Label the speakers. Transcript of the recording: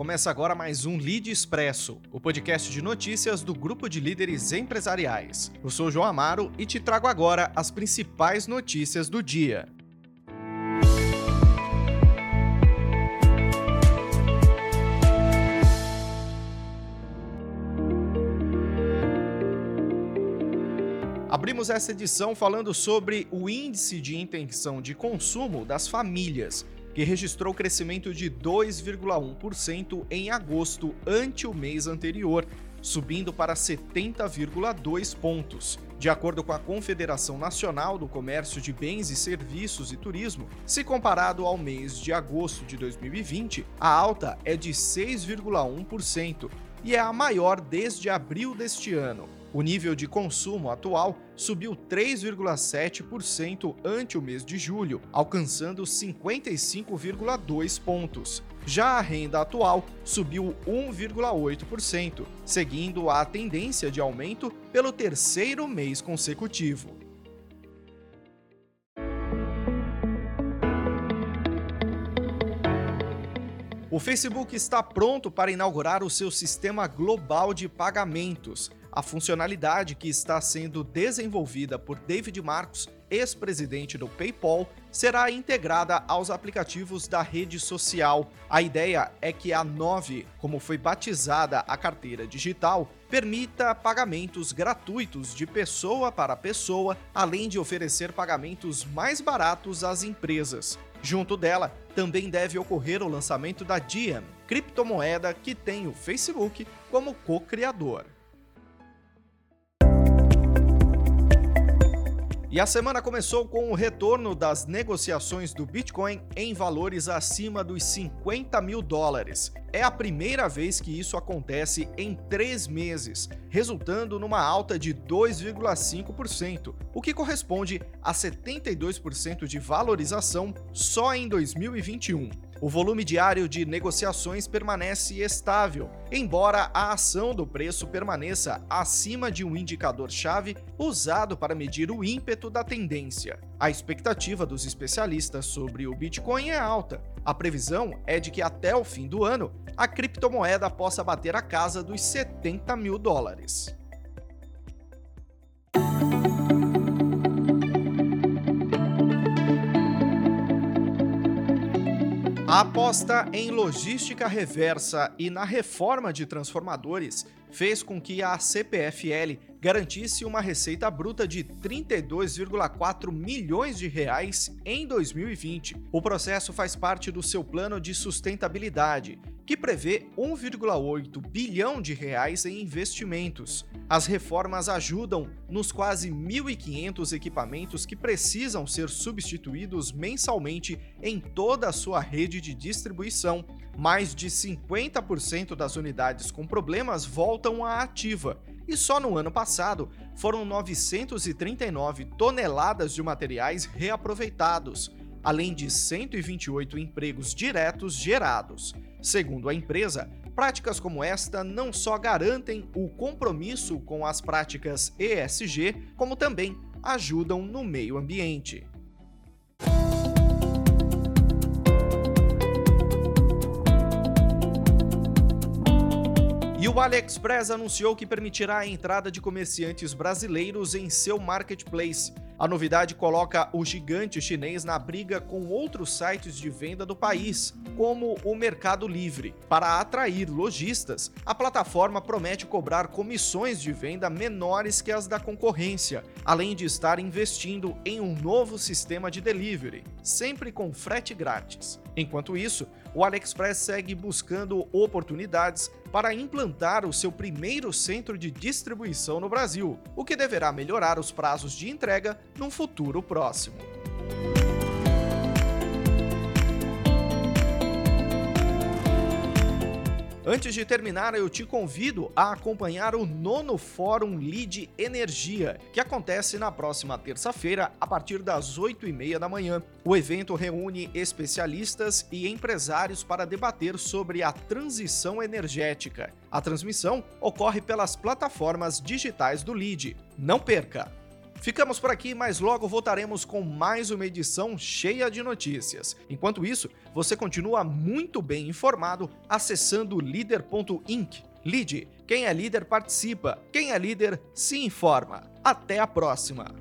Speaker 1: Começa agora mais um Lead Expresso, o podcast de notícias do grupo de líderes empresariais. Eu sou João Amaro e te trago agora as principais notícias do dia. Abrimos essa edição falando sobre o índice de intenção de consumo das famílias que registrou crescimento de 2,1% em agosto ante o mês anterior, subindo para 70,2 pontos. De acordo com a Confederação Nacional do Comércio de Bens e Serviços e Turismo, se comparado ao mês de agosto de 2020, a alta é de 6,1% e é a maior desde abril deste ano. O nível de consumo atual subiu 3,7% ante o mês de julho, alcançando 55,2 pontos. Já a renda atual subiu 1,8%, seguindo a tendência de aumento pelo terceiro mês consecutivo. O Facebook está pronto para inaugurar o seu sistema global de pagamentos a funcionalidade que está sendo desenvolvida por David Marcos, ex-presidente do PayPal, será integrada aos aplicativos da rede social. A ideia é que a Nove, como foi batizada a carteira digital, permita pagamentos gratuitos de pessoa para pessoa, além de oferecer pagamentos mais baratos às empresas. Junto dela, também deve ocorrer o lançamento da Diem, criptomoeda que tem o Facebook como co-criador. E a semana começou com o retorno das negociações do Bitcoin em valores acima dos 50 mil dólares. É a primeira vez que isso acontece em três meses, resultando numa alta de 2,5%, o que corresponde a 72% de valorização só em 2021. O volume diário de negociações permanece estável, embora a ação do preço permaneça acima de um indicador-chave usado para medir o ímpeto da tendência. A expectativa dos especialistas sobre o Bitcoin é alta. A previsão é de que até o fim do ano a criptomoeda possa bater a casa dos 70 mil dólares. A aposta em logística reversa e na reforma de transformadores fez com que a CPFL garantisse uma receita bruta de 32,4 milhões de reais em 2020. O processo faz parte do seu plano de sustentabilidade, que prevê 1,8 bilhão de reais em investimentos. As reformas ajudam nos quase 1.500 equipamentos que precisam ser substituídos mensalmente em toda a sua rede de distribuição. Mais de 50% das unidades com problemas voltam à ativa, e só no ano passado foram 939 toneladas de materiais reaproveitados, além de 128 empregos diretos gerados. Segundo a empresa, práticas como esta não só garantem o compromisso com as práticas ESG, como também ajudam no meio ambiente. E o AliExpress anunciou que permitirá a entrada de comerciantes brasileiros em seu marketplace. A novidade coloca o gigante chinês na briga com outros sites de venda do país, como o Mercado Livre. Para atrair lojistas, a plataforma promete cobrar comissões de venda menores que as da concorrência, além de estar investindo em um novo sistema de delivery, sempre com frete grátis. Enquanto isso, o AliExpress segue buscando oportunidades para implantar o seu primeiro centro de distribuição no Brasil, o que deverá melhorar os prazos de entrega num futuro próximo. Antes de terminar, eu te convido a acompanhar o nono Fórum Lead Energia, que acontece na próxima terça-feira, a partir das 8h30 da manhã. O evento reúne especialistas e empresários para debater sobre a transição energética. A transmissão ocorre pelas plataformas digitais do Lead. Não perca! Ficamos por aqui, mas logo voltaremos com mais uma edição cheia de notícias. Enquanto isso, você continua muito bem informado acessando líder.inc. Lide, quem é líder participa, quem é líder se informa. Até a próxima!